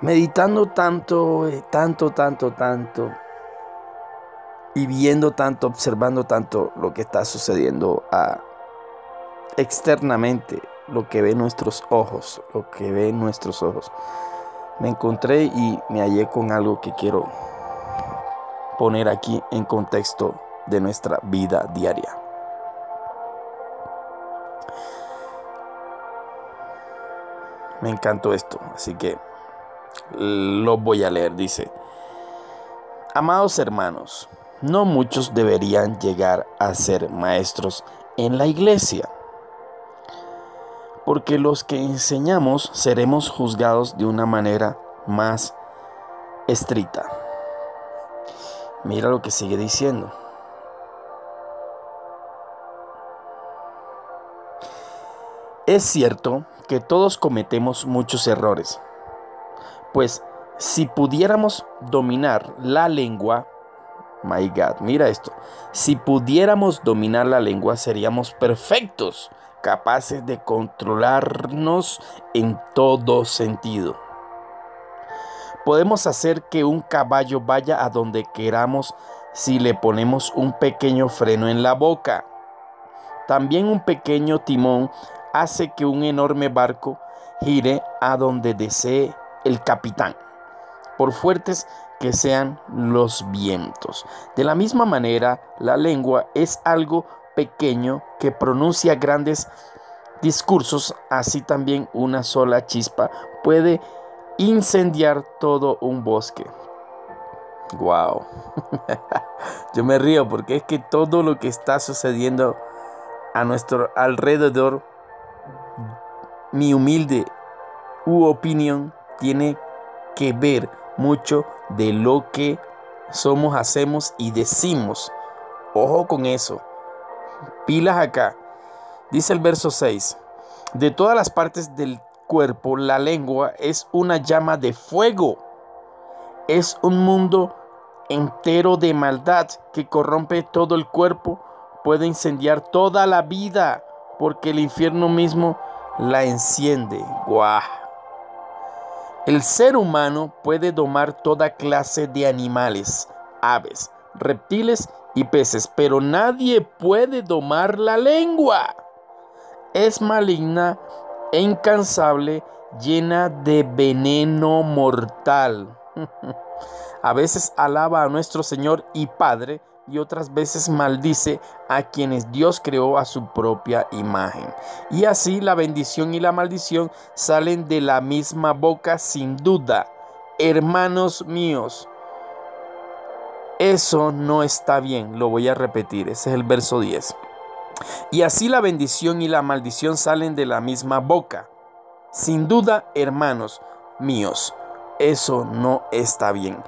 meditando tanto, eh, tanto, tanto, tanto, y viendo tanto, observando tanto lo que está sucediendo externamente, lo que ven nuestros ojos, lo que ven nuestros ojos, me encontré y me hallé con algo que quiero poner aquí en contexto de nuestra vida diaria. Me encantó esto, así que lo voy a leer. Dice, amados hermanos, no muchos deberían llegar a ser maestros en la iglesia, porque los que enseñamos seremos juzgados de una manera más estricta. Mira lo que sigue diciendo. Es cierto que todos cometemos muchos errores, pues si pudiéramos dominar la lengua, my God, mira esto, si pudiéramos dominar la lengua seríamos perfectos, capaces de controlarnos en todo sentido. Podemos hacer que un caballo vaya a donde queramos si le ponemos un pequeño freno en la boca. También un pequeño timón hace que un enorme barco gire a donde desee el capitán, por fuertes que sean los vientos. De la misma manera, la lengua es algo pequeño que pronuncia grandes discursos, así también una sola chispa puede incendiar todo un bosque. Wow. Yo me río porque es que todo lo que está sucediendo a nuestro alrededor mi humilde opinión tiene que ver mucho de lo que somos, hacemos y decimos. Ojo con eso. Pilas acá. Dice el verso 6. De todas las partes del cuerpo, la lengua es una llama de fuego. Es un mundo entero de maldad que corrompe todo el cuerpo, puede incendiar toda la vida, porque el infierno mismo la enciende. ¡Guau! El ser humano puede domar toda clase de animales, aves, reptiles y peces, pero nadie puede domar la lengua. Es maligna e incansable, llena de veneno mortal. a veces alaba a nuestro Señor y Padre, y otras veces maldice a quienes Dios creó a su propia imagen. Y así la bendición y la maldición salen de la misma boca sin duda. Hermanos míos, eso no está bien, lo voy a repetir, ese es el verso 10. Y así la bendición y la maldición salen de la misma boca. Sin duda, hermanos míos, eso no está bien.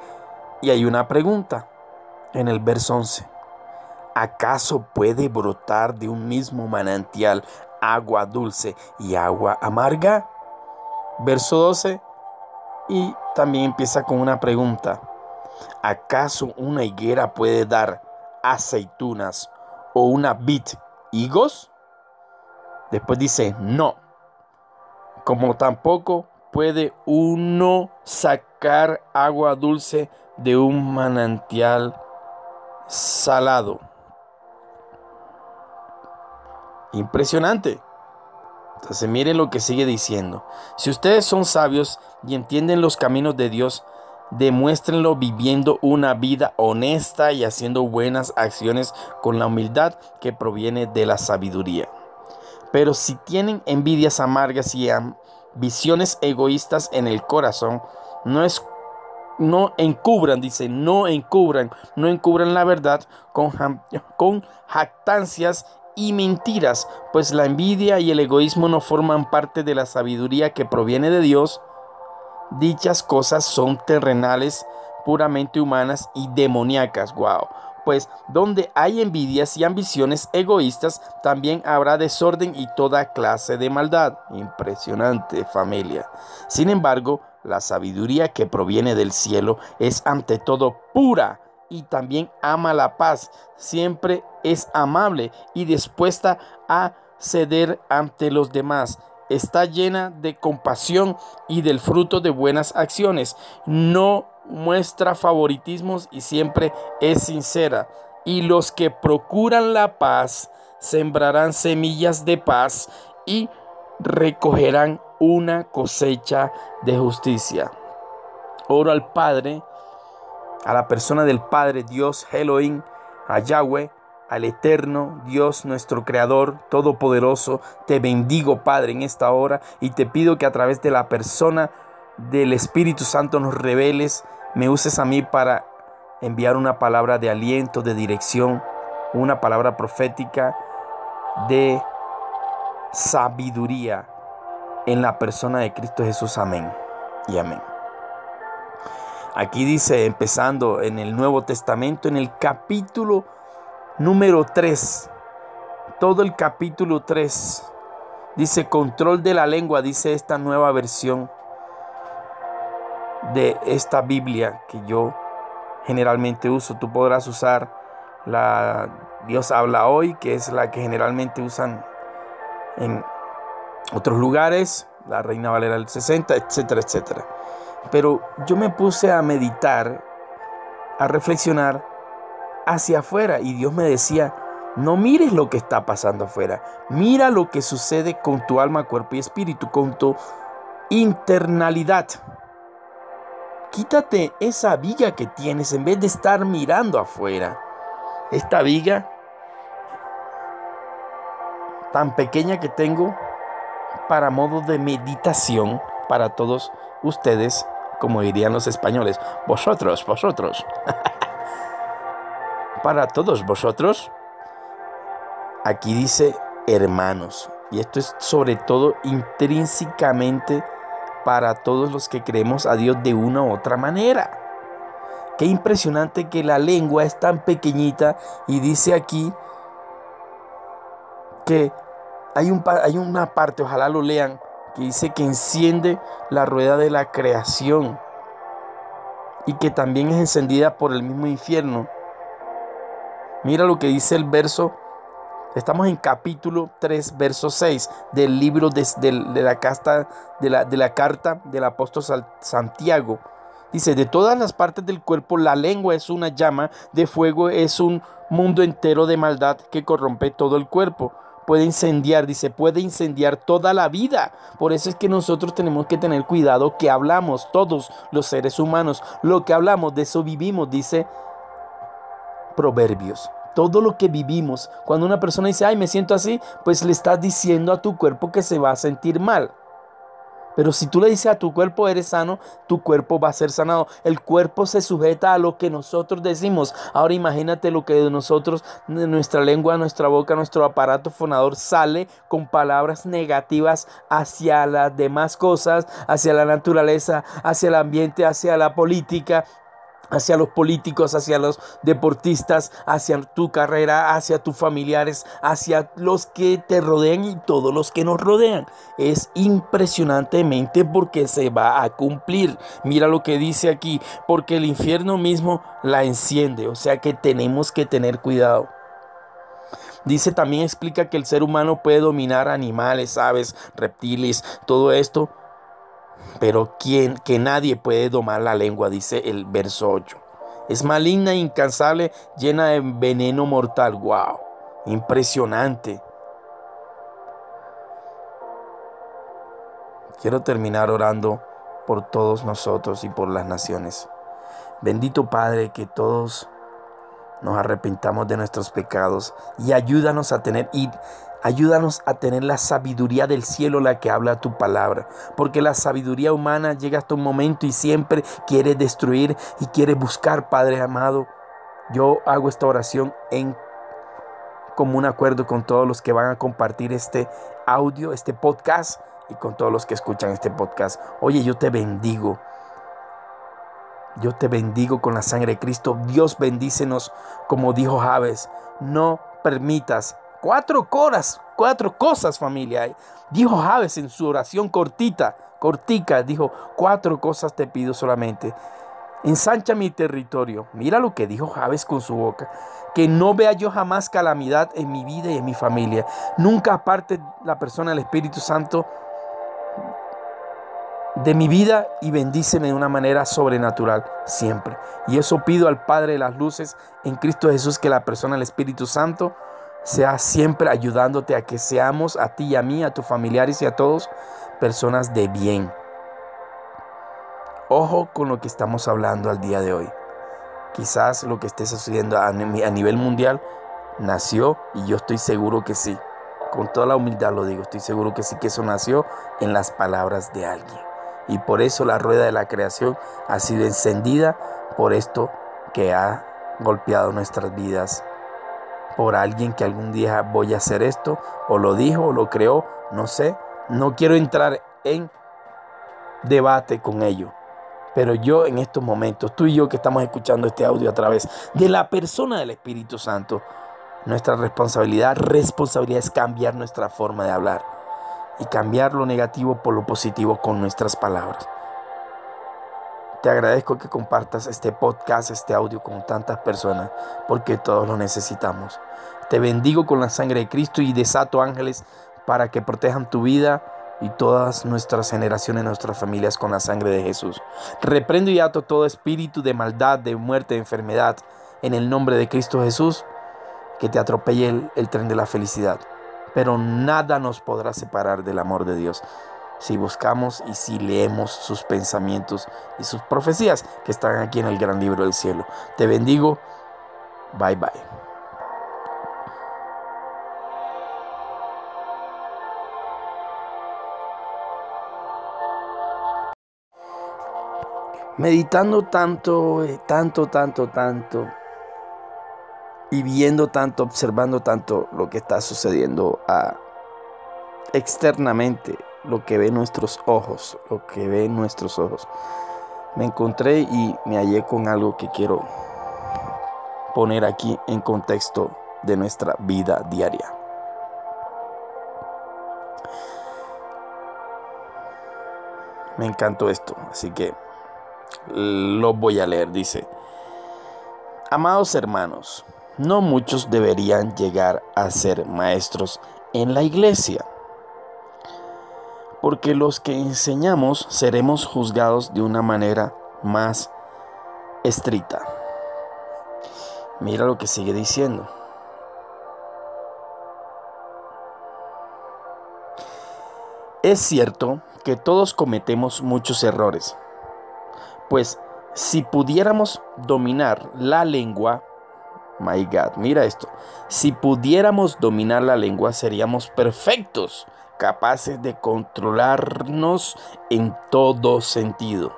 Y hay una pregunta en el verso 11. ¿Acaso puede brotar de un mismo manantial agua dulce y agua amarga? Verso 12. Y también empieza con una pregunta. ¿Acaso una higuera puede dar aceitunas o una vid higos? Después dice, no. Como tampoco puede uno sacar agua dulce de un manantial salado. Impresionante. Entonces miren lo que sigue diciendo. Si ustedes son sabios y entienden los caminos de Dios, demuéstrenlo viviendo una vida honesta y haciendo buenas acciones con la humildad que proviene de la sabiduría. Pero si tienen envidias amargas y visiones egoístas en el corazón, no es no encubran, dice, no encubran, no encubran la verdad con, con jactancias y mentiras, pues la envidia y el egoísmo no forman parte de la sabiduría que proviene de Dios. Dichas cosas son terrenales, puramente humanas y demoníacas. Wow. Pues donde hay envidias y ambiciones egoístas, también habrá desorden y toda clase de maldad. Impresionante familia. Sin embargo, la sabiduría que proviene del cielo es ante todo pura y también ama la paz. Siempre es amable y dispuesta a ceder ante los demás. está llena de compasión y del fruto de buenas acciones. No muestra favoritismos y siempre es sincera. Y los que procuran la paz sembrarán semillas de paz y recogerán una cosecha de justicia. Oro al Padre, a la persona del Padre, Dios Elohim, a Yahweh, al eterno Dios nuestro Creador Todopoderoso. Te bendigo, Padre, en esta hora y te pido que a través de la persona del Espíritu Santo nos reveles, me uses a mí para enviar una palabra de aliento, de dirección, una palabra profética de sabiduría en la persona de Cristo Jesús. Amén y amén. Aquí dice, empezando en el Nuevo Testamento, en el capítulo número 3, todo el capítulo 3, dice control de la lengua, dice esta nueva versión de esta Biblia que yo generalmente uso. Tú podrás usar la Dios habla hoy, que es la que generalmente usan en otros lugares, la Reina Valera del 60, etcétera, etcétera. Pero yo me puse a meditar, a reflexionar hacia afuera y Dios me decía, no mires lo que está pasando afuera, mira lo que sucede con tu alma, cuerpo y espíritu, con tu internalidad. Quítate esa viga que tienes en vez de estar mirando afuera. Esta viga tan pequeña que tengo para modo de meditación para todos ustedes, como dirían los españoles, vosotros, vosotros. para todos vosotros. Aquí dice hermanos. Y esto es sobre todo intrínsecamente para todos los que creemos a Dios de una u otra manera. Qué impresionante que la lengua es tan pequeñita y dice aquí que hay, un, hay una parte, ojalá lo lean, que dice que enciende la rueda de la creación y que también es encendida por el mismo infierno. Mira lo que dice el verso, estamos en capítulo 3, verso 6 del libro de, la, casta, de la carta del apóstol Santiago. Dice, de todas las partes del cuerpo, la lengua es una llama de fuego, es un mundo entero de maldad que corrompe todo el cuerpo puede incendiar, dice, puede incendiar toda la vida. Por eso es que nosotros tenemos que tener cuidado que hablamos, todos los seres humanos, lo que hablamos, de eso vivimos, dice Proverbios. Todo lo que vivimos, cuando una persona dice, ay, me siento así, pues le estás diciendo a tu cuerpo que se va a sentir mal. Pero si tú le dices a tu cuerpo eres sano, tu cuerpo va a ser sanado. El cuerpo se sujeta a lo que nosotros decimos. Ahora imagínate lo que de nosotros, de nuestra lengua, nuestra boca, nuestro aparato fonador sale con palabras negativas hacia las demás cosas, hacia la naturaleza, hacia el ambiente, hacia la política, hacia los políticos, hacia los deportistas, hacia tu carrera, hacia tus familiares, hacia los que te rodean y todos los que nos rodean. Es impresionantemente porque se va a cumplir. Mira lo que dice aquí, porque el infierno mismo la enciende, o sea que tenemos que tener cuidado. Dice también explica que el ser humano puede dominar animales, aves, reptiles, todo esto, pero quien, que nadie puede domar la lengua, dice el verso 8. Es maligna, incansable, llena de veneno mortal. ¡Wow! Impresionante. Quiero terminar orando por todos nosotros y por las naciones. Bendito Padre, que todos nos arrepentamos de nuestros pecados y ayúdanos a tener y Ayúdanos a tener la sabiduría del cielo, la que habla tu palabra. Porque la sabiduría humana llega hasta un momento y siempre quiere destruir y quiere buscar, Padre amado. Yo hago esta oración en común acuerdo con todos los que van a compartir este audio, este podcast y con todos los que escuchan este podcast. Oye, yo te bendigo. Yo te bendigo con la sangre de Cristo. Dios bendícenos, como dijo Javes. No permitas Cuatro coras, cuatro cosas, familia. Dijo Javes en su oración cortita, cortica, dijo, cuatro cosas te pido solamente. Ensancha mi territorio. Mira lo que dijo Javes con su boca. Que no vea yo jamás calamidad en mi vida y en mi familia. Nunca aparte la persona del Espíritu Santo de mi vida y bendíceme de una manera sobrenatural siempre. Y eso pido al Padre de las Luces en Cristo Jesús que la persona del Espíritu Santo sea siempre ayudándote a que seamos a ti y a mí, a tus familiares y a todos personas de bien. Ojo con lo que estamos hablando al día de hoy. Quizás lo que esté sucediendo a nivel mundial nació y yo estoy seguro que sí. Con toda la humildad lo digo, estoy seguro que sí que eso nació en las palabras de alguien. Y por eso la rueda de la creación ha sido encendida por esto que ha golpeado nuestras vidas. Por alguien que algún día voy a hacer esto, o lo dijo, o lo creó, no sé. No quiero entrar en debate con ello. Pero yo en estos momentos, tú y yo que estamos escuchando este audio a través de la persona del Espíritu Santo, nuestra responsabilidad, responsabilidad es cambiar nuestra forma de hablar y cambiar lo negativo por lo positivo con nuestras palabras. Te agradezco que compartas este podcast, este audio con tantas personas, porque todos lo necesitamos. Te bendigo con la sangre de Cristo y desato ángeles para que protejan tu vida y todas nuestras generaciones, nuestras familias con la sangre de Jesús. Reprendo y ato todo espíritu de maldad, de muerte, de enfermedad, en el nombre de Cristo Jesús, que te atropelle el, el tren de la felicidad pero nada nos podrá separar del amor de Dios si buscamos y si leemos sus pensamientos y sus profecías que están aquí en el gran libro del cielo. Te bendigo. Bye bye. Meditando tanto, eh, tanto, tanto, tanto y viendo tanto, observando tanto lo que está sucediendo a, externamente, lo que ven nuestros ojos, lo que ven nuestros ojos. Me encontré y me hallé con algo que quiero poner aquí en contexto de nuestra vida diaria. Me encantó esto, así que lo voy a leer. Dice, amados hermanos, no muchos deberían llegar a ser maestros en la iglesia, porque los que enseñamos seremos juzgados de una manera más estricta. Mira lo que sigue diciendo. Es cierto que todos cometemos muchos errores, pues si pudiéramos dominar la lengua, My God, mira esto. Si pudiéramos dominar la lengua seríamos perfectos, capaces de controlarnos en todo sentido.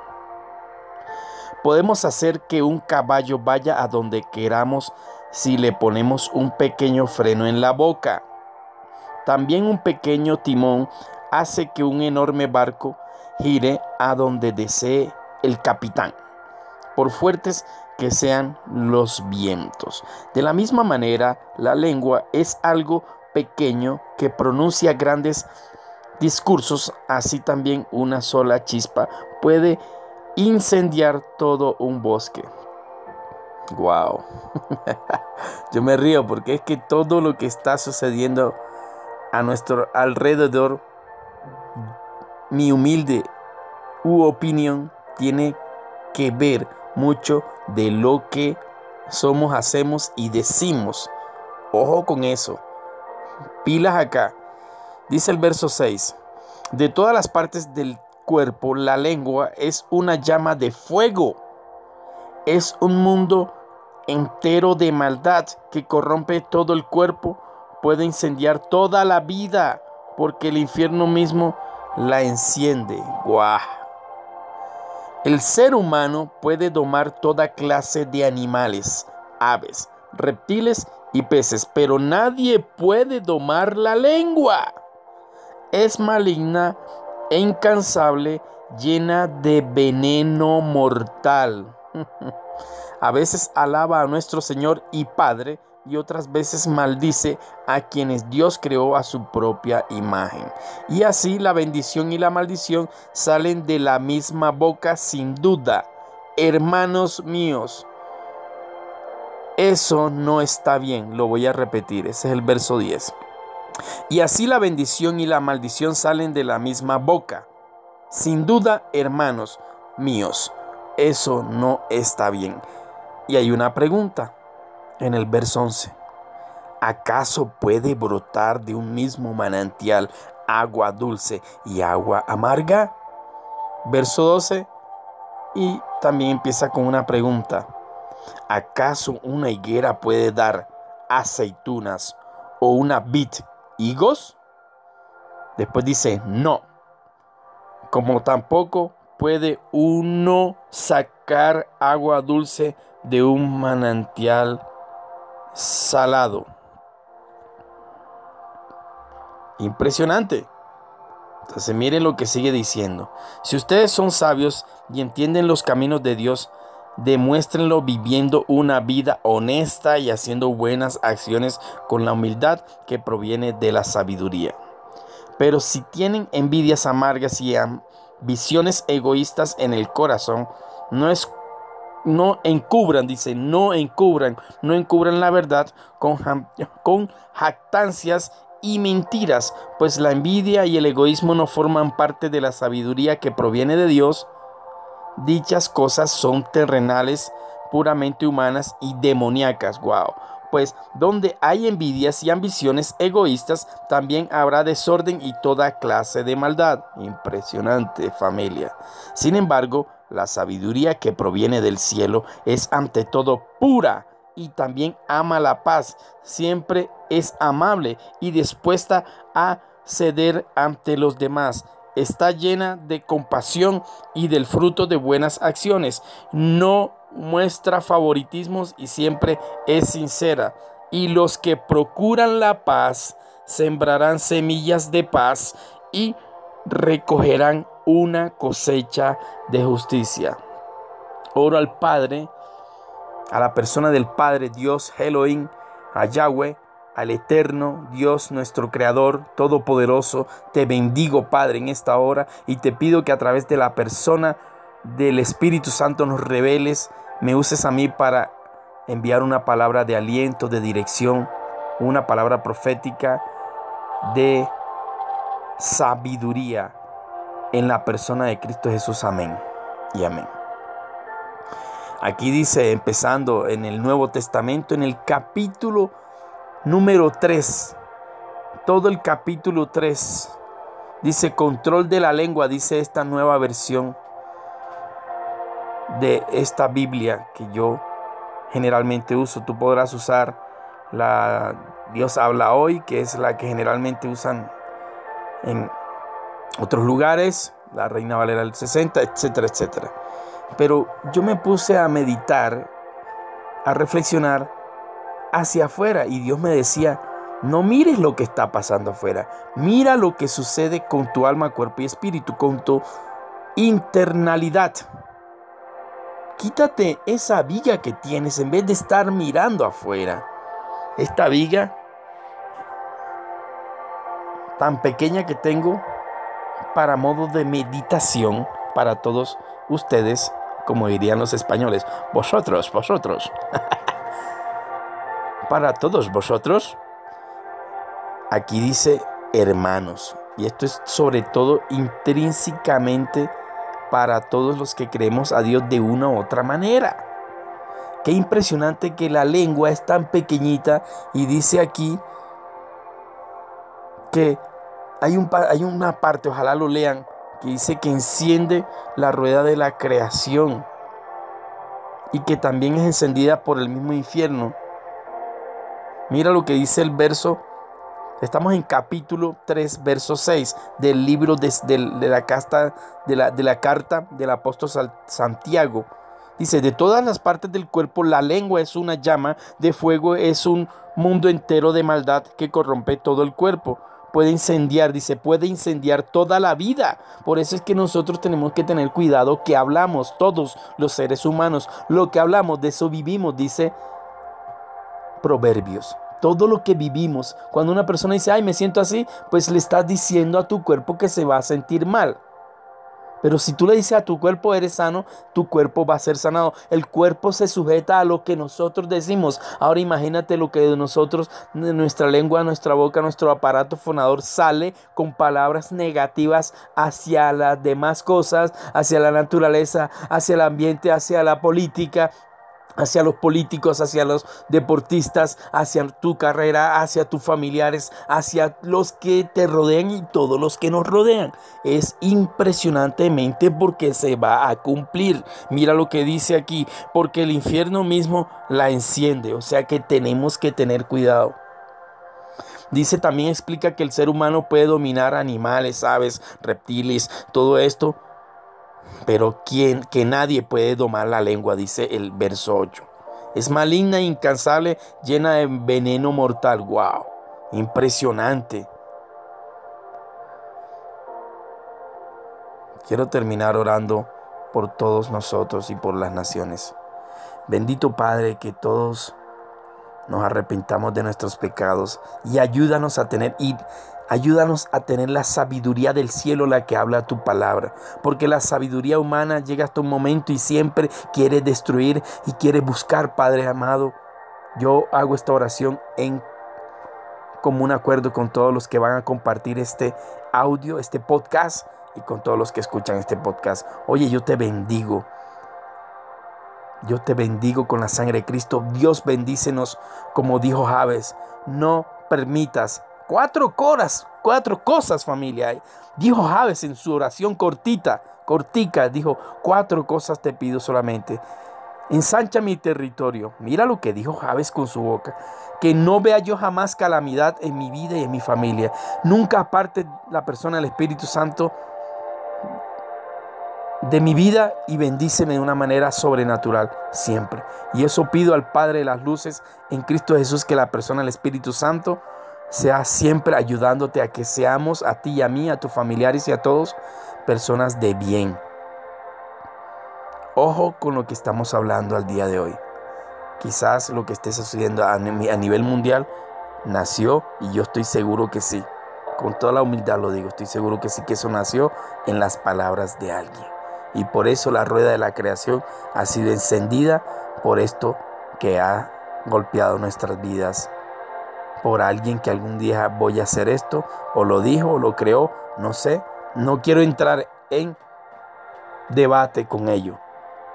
Podemos hacer que un caballo vaya a donde queramos si le ponemos un pequeño freno en la boca. También un pequeño timón hace que un enorme barco gire a donde desee el capitán. Por fuertes que sean los vientos. De la misma manera, la lengua es algo pequeño que pronuncia grandes discursos, así también una sola chispa puede incendiar todo un bosque. Wow. Yo me río porque es que todo lo que está sucediendo a nuestro alrededor, mi humilde opinión, tiene que ver mucho de lo que somos, hacemos y decimos. Ojo con eso. Pilas acá. Dice el verso 6. De todas las partes del cuerpo, la lengua es una llama de fuego. Es un mundo entero de maldad que corrompe todo el cuerpo. Puede incendiar toda la vida porque el infierno mismo la enciende. ¡Guau! El ser humano puede domar toda clase de animales, aves, reptiles y peces, pero nadie puede domar la lengua. Es maligna e incansable, llena de veneno mortal. A veces alaba a nuestro Señor y Padre, y otras veces maldice a quienes Dios creó a su propia imagen. Y así la bendición y la maldición salen de la misma boca sin duda. Hermanos míos, eso no está bien, lo voy a repetir, ese es el verso 10. Y así la bendición y la maldición salen de la misma boca. Sin duda, hermanos míos, eso no está bien. Y hay una pregunta en el verso 11. ¿Acaso puede brotar de un mismo manantial agua dulce y agua amarga? Verso 12. Y también empieza con una pregunta. ¿Acaso una higuera puede dar aceitunas o una vid higos? Después dice, no como tampoco puede uno sacar agua dulce de un manantial salado. Impresionante. Entonces miren lo que sigue diciendo. Si ustedes son sabios y entienden los caminos de Dios, demuéstrenlo viviendo una vida honesta y haciendo buenas acciones con la humildad que proviene de la sabiduría. Pero si tienen envidias amargas y visiones egoístas en el corazón, no es no encubran, dice, no encubran, no encubran la verdad con, con jactancias y mentiras, pues la envidia y el egoísmo no forman parte de la sabiduría que proviene de Dios. Dichas cosas son terrenales, puramente humanas y demoníacas. Wow pues donde hay envidias y ambiciones egoístas, también habrá desorden y toda clase de maldad. Impresionante familia. Sin embargo, la sabiduría que proviene del cielo es ante todo pura y también ama la paz. Siempre es amable y dispuesta a ceder ante los demás está llena de compasión y del fruto de buenas acciones. No muestra favoritismos y siempre es sincera. Y los que procuran la paz sembrarán semillas de paz y recogerán una cosecha de justicia. Oro al Padre, a la persona del Padre Dios Elohim, a Yahweh, al eterno Dios nuestro Creador Todopoderoso, te bendigo Padre en esta hora y te pido que a través de la persona del Espíritu Santo nos reveles, me uses a mí para enviar una palabra de aliento, de dirección, una palabra profética de sabiduría en la persona de Cristo Jesús. Amén y amén. Aquí dice, empezando en el Nuevo Testamento, en el capítulo Número 3. Todo el capítulo 3. Dice control de la lengua, dice esta nueva versión de esta Biblia que yo generalmente uso. Tú podrás usar la Dios habla hoy, que es la que generalmente usan en otros lugares, la Reina Valera del 60, etcétera, etcétera. Pero yo me puse a meditar, a reflexionar hacia afuera y Dios me decía, no mires lo que está pasando afuera, mira lo que sucede con tu alma, cuerpo y espíritu, con tu internalidad. Quítate esa viga que tienes en vez de estar mirando afuera. Esta viga tan pequeña que tengo para modo de meditación para todos ustedes, como dirían los españoles, vosotros, vosotros. para todos vosotros. Aquí dice hermanos. Y esto es sobre todo intrínsecamente para todos los que creemos a Dios de una u otra manera. Qué impresionante que la lengua es tan pequeñita y dice aquí que hay, un, hay una parte, ojalá lo lean, que dice que enciende la rueda de la creación y que también es encendida por el mismo infierno Mira lo que dice el verso. Estamos en capítulo 3, verso 6 del libro de, la, de la carta del apóstol Santiago. Dice, de todas las partes del cuerpo, la lengua es una llama de fuego, es un mundo entero de maldad que corrompe todo el cuerpo. Puede incendiar, dice, puede incendiar toda la vida. Por eso es que nosotros tenemos que tener cuidado que hablamos, todos los seres humanos. Lo que hablamos, de eso vivimos, dice Proverbios todo lo que vivimos. Cuando una persona dice, ay, me siento así, pues le estás diciendo a tu cuerpo que se va a sentir mal. Pero si tú le dices a tu cuerpo eres sano, tu cuerpo va a ser sanado. El cuerpo se sujeta a lo que nosotros decimos. Ahora imagínate lo que de nosotros, de nuestra lengua, nuestra boca, nuestro aparato fonador sale con palabras negativas hacia las demás cosas, hacia la naturaleza, hacia el ambiente, hacia la política, hacia los políticos, hacia los deportistas, hacia tu carrera, hacia tus familiares, hacia los que te rodean y todos los que nos rodean. Es impresionantemente porque se va a cumplir. Mira lo que dice aquí, porque el infierno mismo la enciende, o sea que tenemos que tener cuidado. Dice también explica que el ser humano puede dominar animales, aves, reptiles, todo esto pero quien, que nadie puede domar la lengua, dice el verso 8. Es maligna incansable, llena de veneno mortal. ¡Wow! Impresionante. Quiero terminar orando por todos nosotros y por las naciones. Bendito Padre, que todos nos arrepentamos de nuestros pecados y ayúdanos a tener y ayúdanos a tener la sabiduría del cielo la que habla tu palabra, porque la sabiduría humana llega hasta un momento y siempre quiere destruir y quiere buscar, Padre amado. Yo hago esta oración en común acuerdo con todos los que van a compartir este audio, este podcast y con todos los que escuchan este podcast. Oye, yo te bendigo. Yo te bendigo con la sangre de Cristo. Dios bendícenos, como dijo Javes. No permitas cuatro cosas, cuatro cosas, familia. Dijo Javes en su oración cortita, cortica, dijo, cuatro cosas te pido solamente. Ensancha mi territorio. Mira lo que dijo Javes con su boca. Que no vea yo jamás calamidad en mi vida y en mi familia. Nunca aparte la persona del Espíritu Santo de mi vida y bendíceme de una manera sobrenatural siempre. Y eso pido al Padre de las Luces en Cristo Jesús que la persona del Espíritu Santo sea siempre ayudándote a que seamos a ti y a mí, a tus familiares y a todos personas de bien. Ojo con lo que estamos hablando al día de hoy. Quizás lo que esté sucediendo a nivel mundial nació y yo estoy seguro que sí. Con toda la humildad lo digo, estoy seguro que sí que eso nació en las palabras de alguien. Y por eso la rueda de la creación ha sido encendida por esto que ha golpeado nuestras vidas. Por alguien que algún día voy a hacer esto, o lo dijo, o lo creó, no sé. No quiero entrar en debate con ello.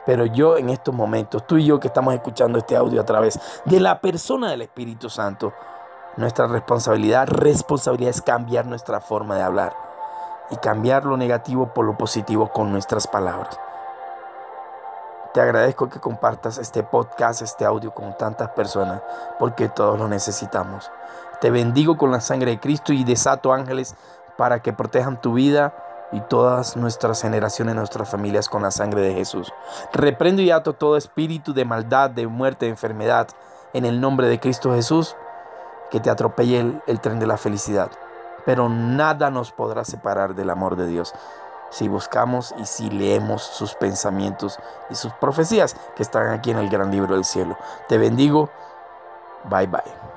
Pero yo en estos momentos, tú y yo que estamos escuchando este audio a través de la persona del Espíritu Santo, nuestra responsabilidad, responsabilidad es cambiar nuestra forma de hablar y cambiar lo negativo por lo positivo con nuestras palabras. Te agradezco que compartas este podcast, este audio con tantas personas, porque todos lo necesitamos. Te bendigo con la sangre de Cristo y desato ángeles para que protejan tu vida y todas nuestras generaciones, nuestras familias con la sangre de Jesús. Reprendo y ato todo espíritu de maldad, de muerte, de enfermedad, en el nombre de Cristo Jesús, que te atropelle el, el tren de la felicidad pero nada nos podrá separar del amor de Dios si buscamos y si leemos sus pensamientos y sus profecías que están aquí en el gran libro del cielo. Te bendigo. Bye bye.